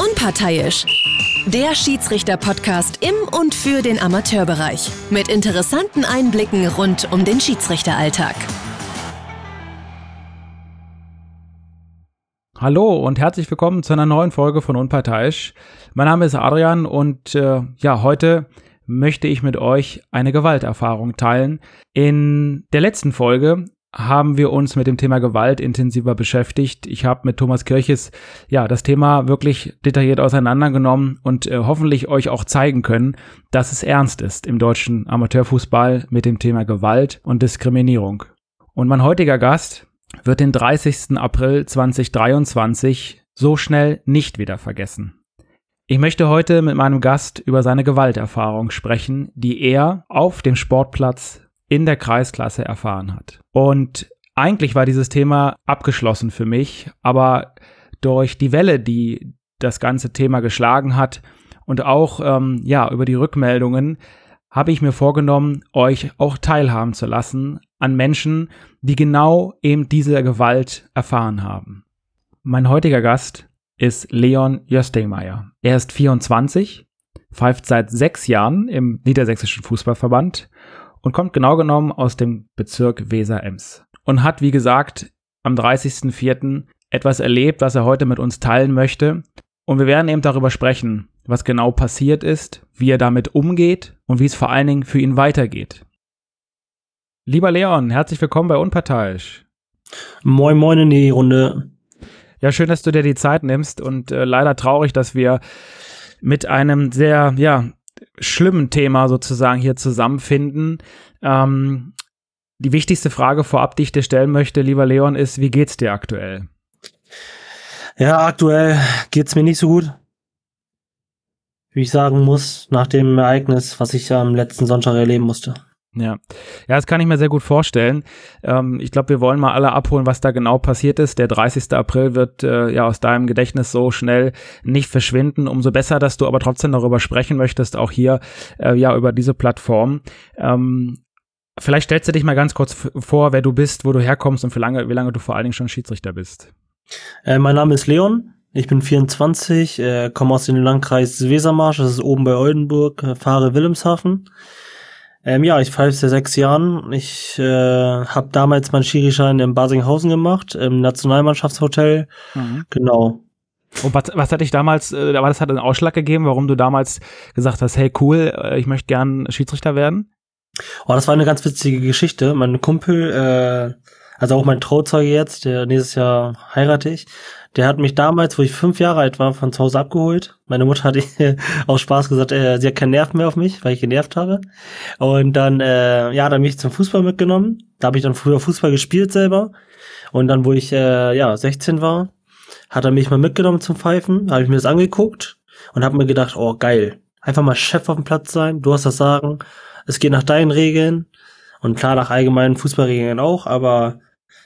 Unparteiisch. Der Schiedsrichter-Podcast im und für den Amateurbereich. Mit interessanten Einblicken rund um den Schiedsrichteralltag. Hallo und herzlich willkommen zu einer neuen Folge von Unparteiisch. Mein Name ist Adrian und äh, ja, heute möchte ich mit euch eine Gewalterfahrung teilen. In der letzten Folge haben wir uns mit dem Thema Gewalt intensiver beschäftigt. Ich habe mit Thomas Kirches ja das Thema wirklich detailliert auseinandergenommen und äh, hoffentlich euch auch zeigen können, dass es ernst ist im deutschen Amateurfußball mit dem Thema Gewalt und Diskriminierung. Und mein heutiger Gast wird den 30. April 2023 so schnell nicht wieder vergessen. Ich möchte heute mit meinem Gast über seine Gewalterfahrung sprechen, die er auf dem Sportplatz in der Kreisklasse erfahren hat. Und eigentlich war dieses Thema abgeschlossen für mich, aber durch die Welle, die das ganze Thema geschlagen hat und auch ähm, ja über die Rückmeldungen habe ich mir vorgenommen, euch auch teilhaben zu lassen an Menschen, die genau eben diese Gewalt erfahren haben. Mein heutiger Gast ist Leon Jöstingmeier. Er ist 24, pfeift seit sechs Jahren im Niedersächsischen Fußballverband und kommt genau genommen aus dem Bezirk Weser-Ems und hat, wie gesagt, am 30.04. etwas erlebt, was er heute mit uns teilen möchte. Und wir werden eben darüber sprechen, was genau passiert ist, wie er damit umgeht und wie es vor allen Dingen für ihn weitergeht. Lieber Leon, herzlich willkommen bei Unparteiisch. Moin, moin in die Runde. Ja, schön, dass du dir die Zeit nimmst und äh, leider traurig, dass wir mit einem sehr, ja, schlimmen Thema sozusagen hier zusammenfinden. Ähm, die wichtigste Frage vorab, die ich dir stellen möchte, lieber Leon, ist, wie geht's dir aktuell? Ja, aktuell geht's mir nicht so gut. Wie ich sagen muss, nach dem Ereignis, was ich am letzten Sonntag erleben musste. Ja, ja, das kann ich mir sehr gut vorstellen. Ähm, ich glaube, wir wollen mal alle abholen, was da genau passiert ist. Der 30. April wird äh, ja aus deinem Gedächtnis so schnell nicht verschwinden. Umso besser, dass du aber trotzdem darüber sprechen möchtest, auch hier äh, ja über diese Plattform. Ähm, vielleicht stellst du dich mal ganz kurz vor, wer du bist, wo du herkommst und wie lange, wie lange du vor allen Dingen schon Schiedsrichter bist. Äh, mein Name ist Leon. Ich bin 24, äh, komme aus dem Landkreis Wesermarsch, das ist oben bei Oldenburg, äh, fahre Wilhelmshaven. Ähm, ja, ich pfeife seit sechs Jahren. Ich äh, habe damals meinen Schirischein in Basinghausen gemacht, im Nationalmannschaftshotel. Mhm. Genau. Und was, was hat dich damals, äh, aber das hat einen Ausschlag gegeben, warum du damals gesagt hast, hey cool, äh, ich möchte gern Schiedsrichter werden? Oh, das war eine ganz witzige Geschichte. Mein Kumpel, äh, also auch mein Trauzeuge jetzt, der nächstes Jahr heirate ich, der hat mich damals, wo ich fünf Jahre alt war, von zu Hause abgeholt. Meine Mutter hat aus Spaß gesagt, äh, sie hat keinen Nerv mehr auf mich, weil ich genervt habe. Und dann, äh, ja, dann mich zum Fußball mitgenommen. Da habe ich dann früher Fußball gespielt selber. Und dann, wo ich äh, ja 16 war, hat er mich mal mitgenommen zum Pfeifen. Habe ich mir das angeguckt und habe mir gedacht, oh geil, einfach mal Chef auf dem Platz sein. Du hast das Sagen. Es geht nach deinen Regeln und klar nach allgemeinen Fußballregeln auch. Aber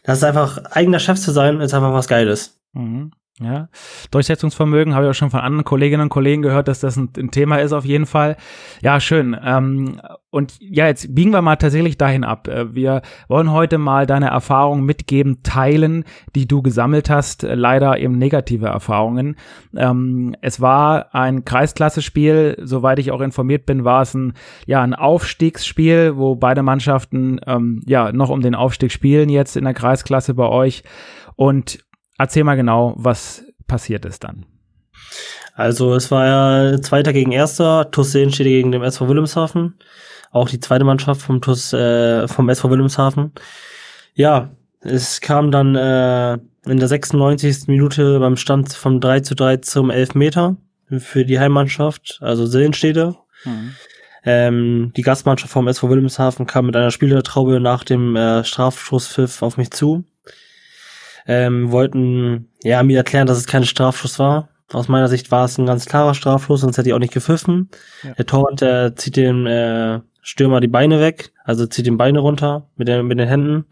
das ist einfach eigener Chef zu sein, ist einfach was Geiles. Mhm. Ja, Durchsetzungsvermögen habe ich auch schon von anderen Kolleginnen und Kollegen gehört, dass das ein, ein Thema ist auf jeden Fall. Ja, schön. Ähm, und ja, jetzt biegen wir mal tatsächlich dahin ab. Äh, wir wollen heute mal deine Erfahrungen mitgeben, teilen, die du gesammelt hast. Leider eben negative Erfahrungen. Ähm, es war ein Kreisklasse-Spiel. Soweit ich auch informiert bin, war es ein, ja, ein Aufstiegsspiel, wo beide Mannschaften ähm, ja noch um den Aufstieg spielen jetzt in der Kreisklasse bei euch. Und Erzähl mal genau, was passiert ist dann. Also es war ja Zweiter gegen Erster, TuS Seenstede gegen den SV Wilhelmshaven. Auch die zweite Mannschaft vom TuS, äh, vom SV Wilhelmshaven. Ja, es kam dann äh, in der 96. Minute beim Stand vom 3 zu 3 zum Elfmeter für die Heimmannschaft, also Seenstede. Mhm. Ähm, die Gastmannschaft vom SV Wilhelmshaven kam mit einer Spielertraube nach dem äh, Strafschusspfiff auf mich zu ähm, wollten ja mir erklären, dass es kein Strafschuss war. Aus meiner Sicht war es ein ganz klarer Strafschuss, sonst hätte ich auch nicht gepfiffen. Ja. Der Torwart der zieht dem äh, Stürmer die Beine weg, also zieht den Beine runter mit, den mit den Händen.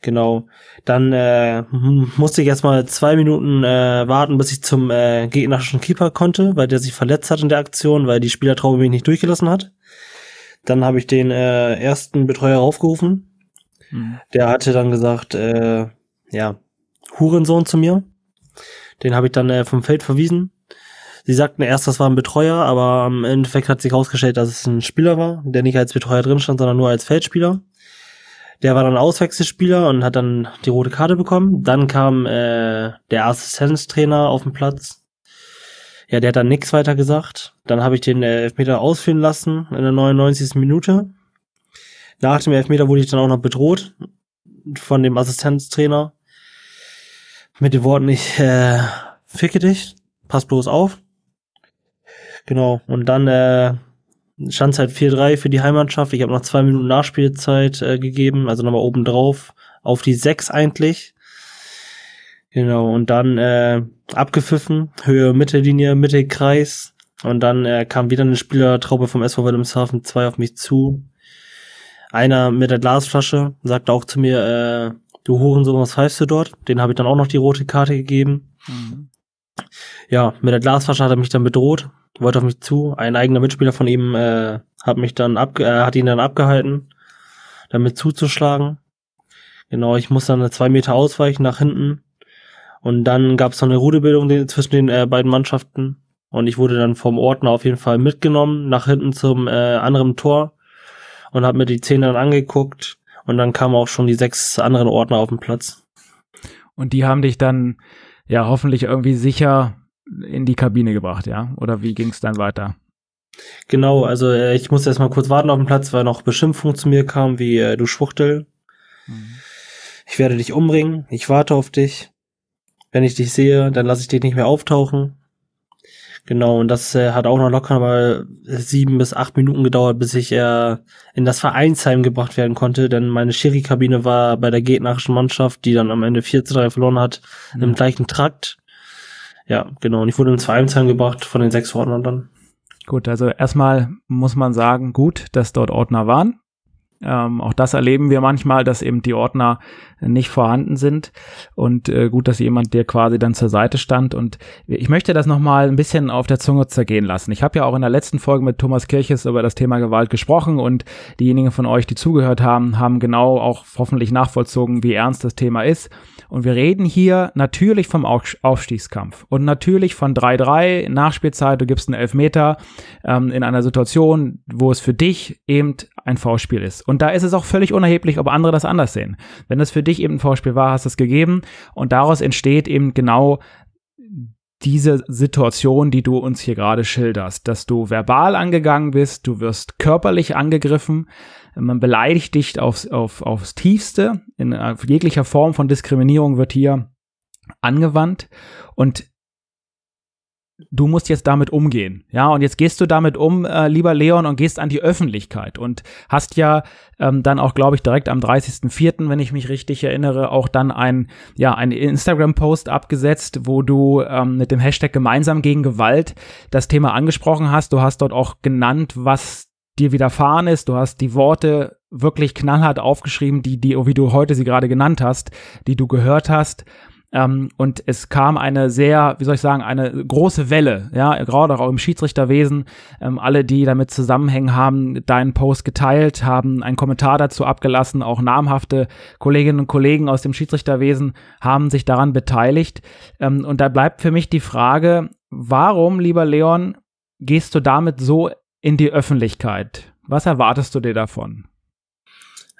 Genau. Dann äh, musste ich erstmal zwei Minuten äh, warten, bis ich zum äh, gegnerischen Keeper konnte, weil der sich verletzt hat in der Aktion, weil die Spielertraube mich nicht durchgelassen hat. Dann habe ich den äh, ersten Betreuer aufgerufen. Mhm. Der hatte dann gesagt, äh, ja, Hurensohn zu mir. Den habe ich dann äh, vom Feld verwiesen. Sie sagten erst, das war ein Betreuer, aber im Endeffekt hat sich herausgestellt, dass es ein Spieler war, der nicht als Betreuer drin stand, sondern nur als Feldspieler. Der war dann Auswechselspieler und hat dann die rote Karte bekommen. Dann kam äh, der Assistenztrainer auf den Platz. Ja, der hat dann nichts weiter gesagt. Dann habe ich den äh, Elfmeter ausführen lassen in der 99. Minute. Nach dem Elfmeter wurde ich dann auch noch bedroht von dem Assistenztrainer mit den Worten, ich äh, ficke dich, pass bloß auf. Genau, und dann äh, stand es halt 4-3 für die Heimmannschaft. Ich habe noch zwei Minuten Nachspielzeit äh, gegeben, also nochmal oben drauf auf die 6 eigentlich. Genau, und dann äh, abgepfiffen, Höhe Mittellinie, Mittelkreis. Und dann äh, kam wieder eine Spielertraube vom SV Wilhelmshaven 2 auf mich zu. Einer mit der Glasflasche sagte auch zu mir, äh, du Hurensohn, was pfeifst du dort? Den habe ich dann auch noch die rote Karte gegeben. Mhm. Ja, mit der Glasflasche hat er mich dann bedroht wollte auf mich zu. Ein eigener Mitspieler von ihm äh, hat mich dann ab, äh, hat ihn dann abgehalten, damit zuzuschlagen. Genau, ich muss dann zwei Meter ausweichen nach hinten. Und dann gab es noch eine Rudelbildung zwischen den äh, beiden Mannschaften. Und ich wurde dann vom Ordner auf jeden Fall mitgenommen, nach hinten zum äh, anderen Tor und habe mir die Zehn dann angeguckt. Und dann kamen auch schon die sechs anderen Ordner auf den Platz. Und die haben dich dann ja hoffentlich irgendwie sicher in die Kabine gebracht, ja? Oder wie ging es dann weiter? Genau, also äh, ich musste erstmal kurz warten auf dem Platz, weil noch Beschimpfungen zu mir kamen, wie äh, du Schwuchtel. Mhm. Ich werde dich umbringen, ich warte auf dich. Wenn ich dich sehe, dann lasse ich dich nicht mehr auftauchen. Genau, und das äh, hat auch noch locker mal sieben bis acht Minuten gedauert, bis ich äh, in das Vereinsheim gebracht werden konnte, denn meine Schiri-Kabine war bei der gegnerischen Mannschaft, die dann am Ende 4 zu 3 verloren hat, mhm. im gleichen Trakt. Ja, genau. Und ich wurde ins Vereinsheim gebracht von den sechs Ordnern dann. Gut, also erstmal muss man sagen, gut, dass dort Ordner waren. Ähm, auch das erleben wir manchmal, dass eben die Ordner nicht vorhanden sind. Und äh, gut, dass jemand dir quasi dann zur Seite stand. Und ich möchte das nochmal ein bisschen auf der Zunge zergehen lassen. Ich habe ja auch in der letzten Folge mit Thomas Kirches über das Thema Gewalt gesprochen. Und diejenigen von euch, die zugehört haben, haben genau auch hoffentlich nachvollzogen, wie ernst das Thema ist. Und wir reden hier natürlich vom Aufstiegskampf. Und natürlich von 3-3 Nachspielzeit, du gibst einen Elfmeter ähm, in einer Situation, wo es für dich eben ein V-Spiel ist. Und da ist es auch völlig unerheblich, ob andere das anders sehen. Wenn es für dich eben ein V-Spiel war, hast du es gegeben. Und daraus entsteht eben genau diese Situation, die du uns hier gerade schilderst, dass du verbal angegangen bist, du wirst körperlich angegriffen, man beleidigt dich aufs, auf, aufs Tiefste, in jeglicher Form von Diskriminierung wird hier angewandt. Und du musst jetzt damit umgehen. Ja, und jetzt gehst du damit um, äh, lieber Leon, und gehst an die Öffentlichkeit und hast ja ähm, dann auch, glaube ich, direkt am 30.04., wenn ich mich richtig erinnere, auch dann ein, ja, ein Instagram-Post abgesetzt, wo du ähm, mit dem Hashtag gemeinsam gegen Gewalt das Thema angesprochen hast. Du hast dort auch genannt, was dir widerfahren ist. Du hast die Worte wirklich knallhart aufgeschrieben, die, die, wie du heute sie gerade genannt hast, die du gehört hast. Ähm, und es kam eine sehr, wie soll ich sagen, eine große Welle, ja, gerade auch im Schiedsrichterwesen. Ähm, alle, die damit zusammenhängen, haben deinen Post geteilt, haben einen Kommentar dazu abgelassen. Auch namhafte Kolleginnen und Kollegen aus dem Schiedsrichterwesen haben sich daran beteiligt. Ähm, und da bleibt für mich die Frage, warum, lieber Leon, gehst du damit so in die Öffentlichkeit? Was erwartest du dir davon?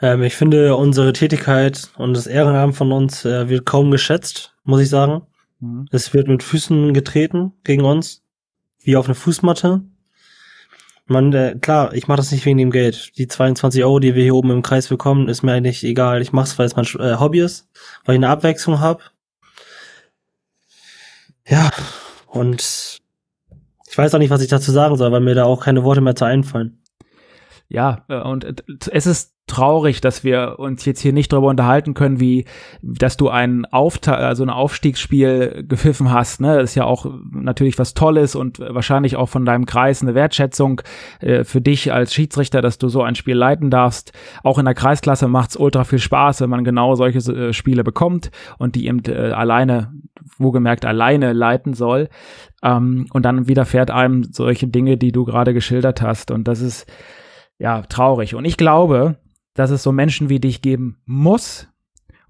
Ähm, ich finde, unsere Tätigkeit und das Ehrenamt von uns äh, wird kaum geschätzt, muss ich sagen. Mhm. Es wird mit Füßen getreten gegen uns, wie auf eine Fußmatte. Man, äh, klar, ich mache das nicht wegen dem Geld. Die 22 Euro, die wir hier oben im Kreis bekommen, ist mir eigentlich egal. Ich mache es, weil es mein äh, Hobby ist, weil ich eine Abwechslung habe. Ja, und ich weiß auch nicht, was ich dazu sagen soll, weil mir da auch keine Worte mehr zu einfallen. Ja, äh, und äh, es ist traurig, dass wir uns jetzt hier nicht darüber unterhalten können, wie, dass du ein Aufta also ein Aufstiegsspiel gepfiffen hast. Ne? Das ist ja auch natürlich was Tolles und wahrscheinlich auch von deinem Kreis eine Wertschätzung äh, für dich als Schiedsrichter, dass du so ein Spiel leiten darfst. Auch in der Kreisklasse macht's ultra viel Spaß, wenn man genau solche äh, Spiele bekommt und die eben äh, alleine, wo gemerkt alleine leiten soll. Ähm, und dann widerfährt einem solche Dinge, die du gerade geschildert hast. Und das ist ja traurig. Und ich glaube, dass es so Menschen wie dich geben muss,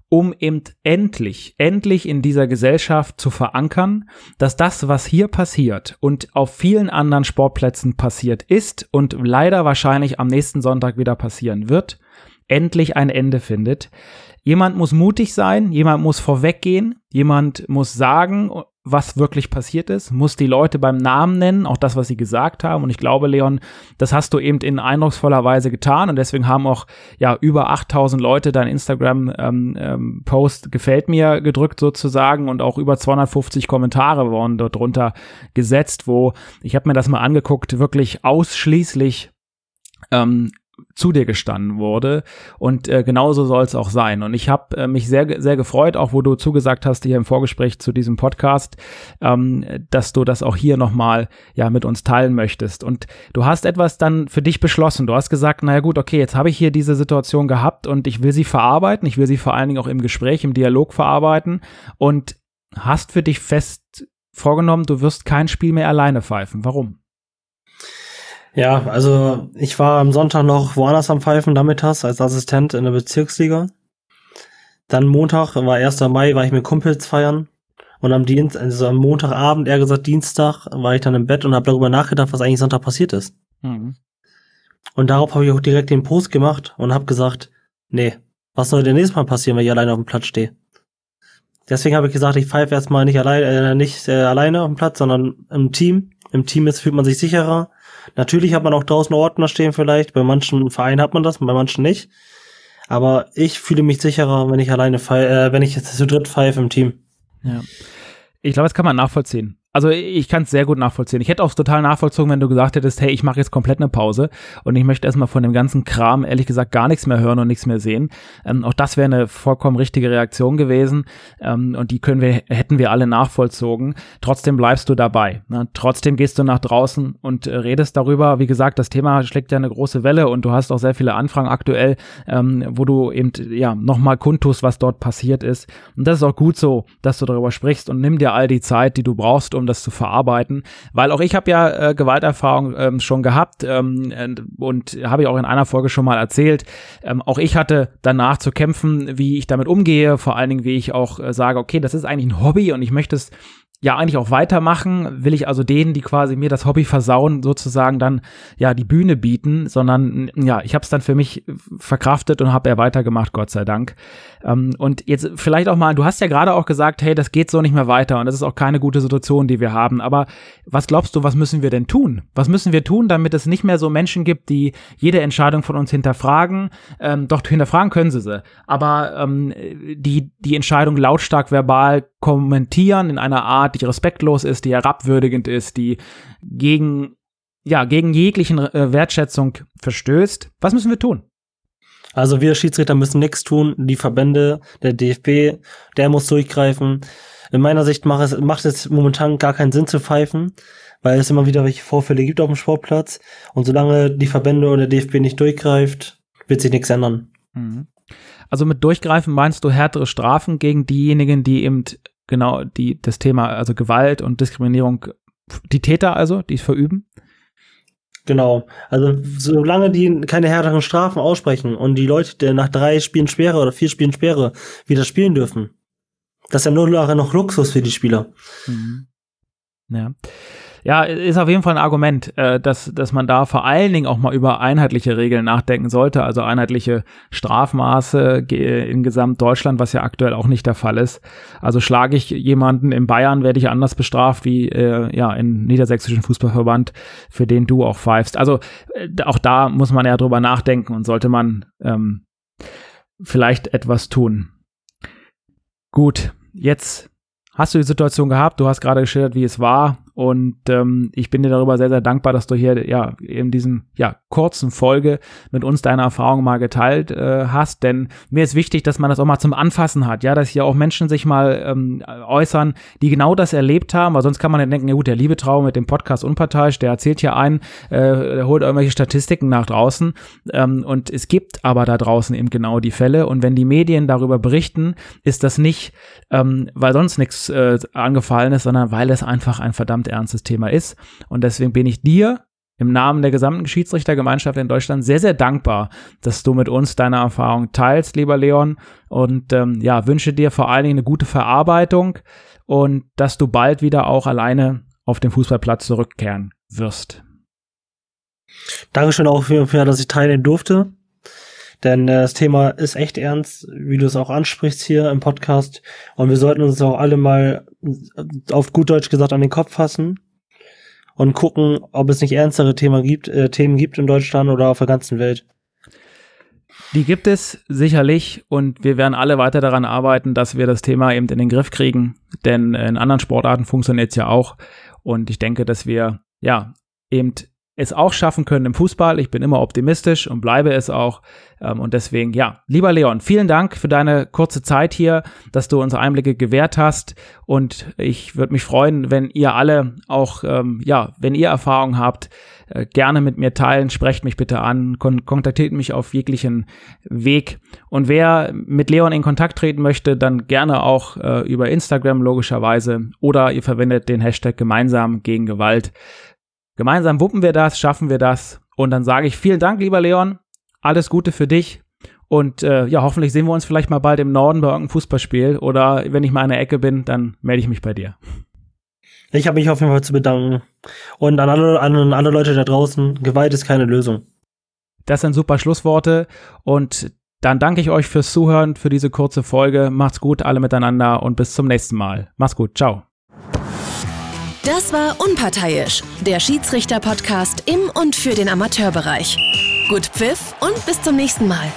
um eben endlich, endlich in dieser Gesellschaft zu verankern, dass das, was hier passiert und auf vielen anderen Sportplätzen passiert ist und leider wahrscheinlich am nächsten Sonntag wieder passieren wird, endlich ein Ende findet. Jemand muss mutig sein, jemand muss vorweggehen, jemand muss sagen, was wirklich passiert ist, muss die Leute beim Namen nennen, auch das, was sie gesagt haben. Und ich glaube, Leon, das hast du eben in eindrucksvoller Weise getan. Und deswegen haben auch ja über 8000 Leute dein Instagram-Post ähm, ähm, gefällt mir gedrückt sozusagen und auch über 250 Kommentare wurden dort drunter gesetzt, wo ich habe mir das mal angeguckt, wirklich ausschließlich ähm, zu dir gestanden wurde. Und äh, genauso soll es auch sein. Und ich habe äh, mich sehr, sehr gefreut, auch wo du zugesagt hast hier im Vorgespräch zu diesem Podcast, ähm, dass du das auch hier nochmal ja mit uns teilen möchtest. Und du hast etwas dann für dich beschlossen. Du hast gesagt, naja gut, okay, jetzt habe ich hier diese Situation gehabt und ich will sie verarbeiten. Ich will sie vor allen Dingen auch im Gespräch, im Dialog verarbeiten. Und hast für dich fest vorgenommen, du wirst kein Spiel mehr alleine pfeifen. Warum? Ja, also ich war am Sonntag noch woanders am Pfeifen nachmittags als Assistent in der Bezirksliga. Dann Montag, war 1. Mai, war ich mit Kumpels feiern. Und am Dienst, also am Montagabend, eher gesagt Dienstag, war ich dann im Bett und habe darüber nachgedacht, was eigentlich Sonntag passiert ist. Mhm. Und darauf habe ich auch direkt den Post gemacht und habe gesagt, nee, was soll denn nächstes Mal passieren, wenn ich alleine auf dem Platz stehe? Deswegen habe ich gesagt, ich pfeife erstmal nicht, allein, äh, nicht äh, alleine auf dem Platz, sondern im Team. Im Team ist, fühlt man sich sicherer. Natürlich hat man auch draußen Ordner stehen vielleicht. Bei manchen Vereinen hat man das, bei manchen nicht. Aber ich fühle mich sicherer, wenn ich alleine äh, wenn ich jetzt zu dritt pfeife im Team. Ja. Ich glaube, das kann man nachvollziehen also ich kann es sehr gut nachvollziehen. Ich hätte auch total nachvollzogen, wenn du gesagt hättest, hey, ich mache jetzt komplett eine Pause und ich möchte erstmal von dem ganzen Kram ehrlich gesagt gar nichts mehr hören und nichts mehr sehen. Ähm, auch das wäre eine vollkommen richtige Reaktion gewesen ähm, und die können wir, hätten wir alle nachvollzogen. Trotzdem bleibst du dabei. Ne? Trotzdem gehst du nach draußen und äh, redest darüber. Wie gesagt, das Thema schlägt ja eine große Welle und du hast auch sehr viele Anfragen aktuell, ähm, wo du eben ja nochmal kundtust, was dort passiert ist. Und das ist auch gut so, dass du darüber sprichst und nimm dir all die Zeit, die du brauchst, um das zu verarbeiten. Weil auch ich habe ja äh, Gewalterfahrung ähm, schon gehabt ähm, und habe ich auch in einer Folge schon mal erzählt. Ähm, auch ich hatte danach zu kämpfen, wie ich damit umgehe, vor allen Dingen, wie ich auch äh, sage, okay, das ist eigentlich ein Hobby und ich möchte es ja eigentlich auch weitermachen, will ich also denen, die quasi mir das Hobby versauen, sozusagen dann ja die Bühne bieten, sondern ja, ich habe es dann für mich verkraftet und habe er weitergemacht, Gott sei Dank. Ähm, und jetzt vielleicht auch mal, du hast ja gerade auch gesagt, hey, das geht so nicht mehr weiter und das ist auch keine gute Situation, die wir haben. Aber was glaubst du, was müssen wir denn tun? Was müssen wir tun, damit es nicht mehr so Menschen gibt, die jede Entscheidung von uns hinterfragen? Ähm, doch hinterfragen können sie sie, aber ähm, die die Entscheidung lautstark verbal kommentieren in einer Art, die respektlos ist, die herabwürdigend ist, die gegen, ja, gegen jeglichen äh, Wertschätzung verstößt. Was müssen wir tun? Also wir Schiedsrichter müssen nichts tun. Die Verbände, der DFB, der muss durchgreifen. In meiner Sicht macht es, macht es momentan gar keinen Sinn zu pfeifen, weil es immer wieder welche Vorfälle gibt auf dem Sportplatz. Und solange die Verbände und der DFB nicht durchgreift, wird sich nichts ändern. Mhm. Also mit durchgreifen meinst du härtere Strafen gegen diejenigen, die eben genau die das Thema also Gewalt und Diskriminierung die Täter also, die es verüben? Genau. Also solange die keine härteren Strafen aussprechen und die Leute, die nach drei Spielen Sperre oder vier Spielen Sperre wieder spielen dürfen, das ist ja nur noch Luxus für die Spieler. Mhm. Ja. Ja, ist auf jeden Fall ein Argument, äh, dass, dass man da vor allen Dingen auch mal über einheitliche Regeln nachdenken sollte, also einheitliche Strafmaße in Gesamtdeutschland, was ja aktuell auch nicht der Fall ist. Also schlage ich jemanden in Bayern, werde ich anders bestraft wie äh, ja in niedersächsischen Fußballverband, für den du auch pfeifst. Also äh, auch da muss man ja drüber nachdenken und sollte man ähm, vielleicht etwas tun. Gut, jetzt hast du die Situation gehabt, du hast gerade geschildert, wie es war und ähm, ich bin dir darüber sehr, sehr dankbar, dass du hier ja in diesem ja, kurzen Folge mit uns deine Erfahrungen mal geteilt äh, hast. Denn mir ist wichtig, dass man das auch mal zum Anfassen hat, ja, dass hier auch Menschen sich mal ähm, äußern, die genau das erlebt haben, weil sonst kann man dann denken, ja gut, der liebe Trauer mit dem Podcast unparteiisch, der erzählt hier ein, äh, der holt irgendwelche Statistiken nach draußen. Ähm, und es gibt aber da draußen eben genau die Fälle. Und wenn die Medien darüber berichten, ist das nicht, ähm, weil sonst nichts äh, angefallen ist, sondern weil es einfach ein verdammt ernstes Thema ist. Und deswegen bin ich dir im Namen der gesamten Schiedsrichtergemeinschaft in Deutschland sehr, sehr dankbar, dass du mit uns deine Erfahrung teilst, lieber Leon. Und ähm, ja, wünsche dir vor allen Dingen eine gute Verarbeitung und dass du bald wieder auch alleine auf den Fußballplatz zurückkehren wirst. Dankeschön auch für, für dass ich teilen durfte. Denn äh, das Thema ist echt ernst, wie du es auch ansprichst hier im Podcast. Und wir sollten uns auch alle mal auf gut Deutsch gesagt an den Kopf fassen und gucken, ob es nicht ernstere Thema gibt, äh, Themen gibt in Deutschland oder auf der ganzen Welt. Die gibt es sicherlich und wir werden alle weiter daran arbeiten, dass wir das Thema eben in den Griff kriegen, denn in anderen Sportarten funktioniert es ja auch und ich denke, dass wir ja eben es auch schaffen können im Fußball. Ich bin immer optimistisch und bleibe es auch. Ähm, und deswegen, ja, lieber Leon, vielen Dank für deine kurze Zeit hier, dass du uns Einblicke gewährt hast. Und ich würde mich freuen, wenn ihr alle auch, ähm, ja, wenn ihr Erfahrungen habt, äh, gerne mit mir teilen. Sprecht mich bitte an, kon kontaktiert mich auf jeglichen Weg. Und wer mit Leon in Kontakt treten möchte, dann gerne auch äh, über Instagram logischerweise oder ihr verwendet den Hashtag gemeinsam gegen Gewalt. Gemeinsam wuppen wir das, schaffen wir das. Und dann sage ich vielen Dank, lieber Leon. Alles Gute für dich. Und äh, ja, hoffentlich sehen wir uns vielleicht mal bald im Norden bei irgendeinem Fußballspiel. Oder wenn ich mal in der Ecke bin, dann melde ich mich bei dir. Ich habe mich auf jeden Fall zu bedanken. Und an alle, an alle Leute da draußen, Gewalt ist keine Lösung. Das sind super Schlussworte. Und dann danke ich euch fürs Zuhören, für diese kurze Folge. Macht's gut, alle miteinander und bis zum nächsten Mal. Macht's gut. Ciao. Das war Unparteiisch, der Schiedsrichter-Podcast im und für den Amateurbereich. Gut Pfiff und bis zum nächsten Mal.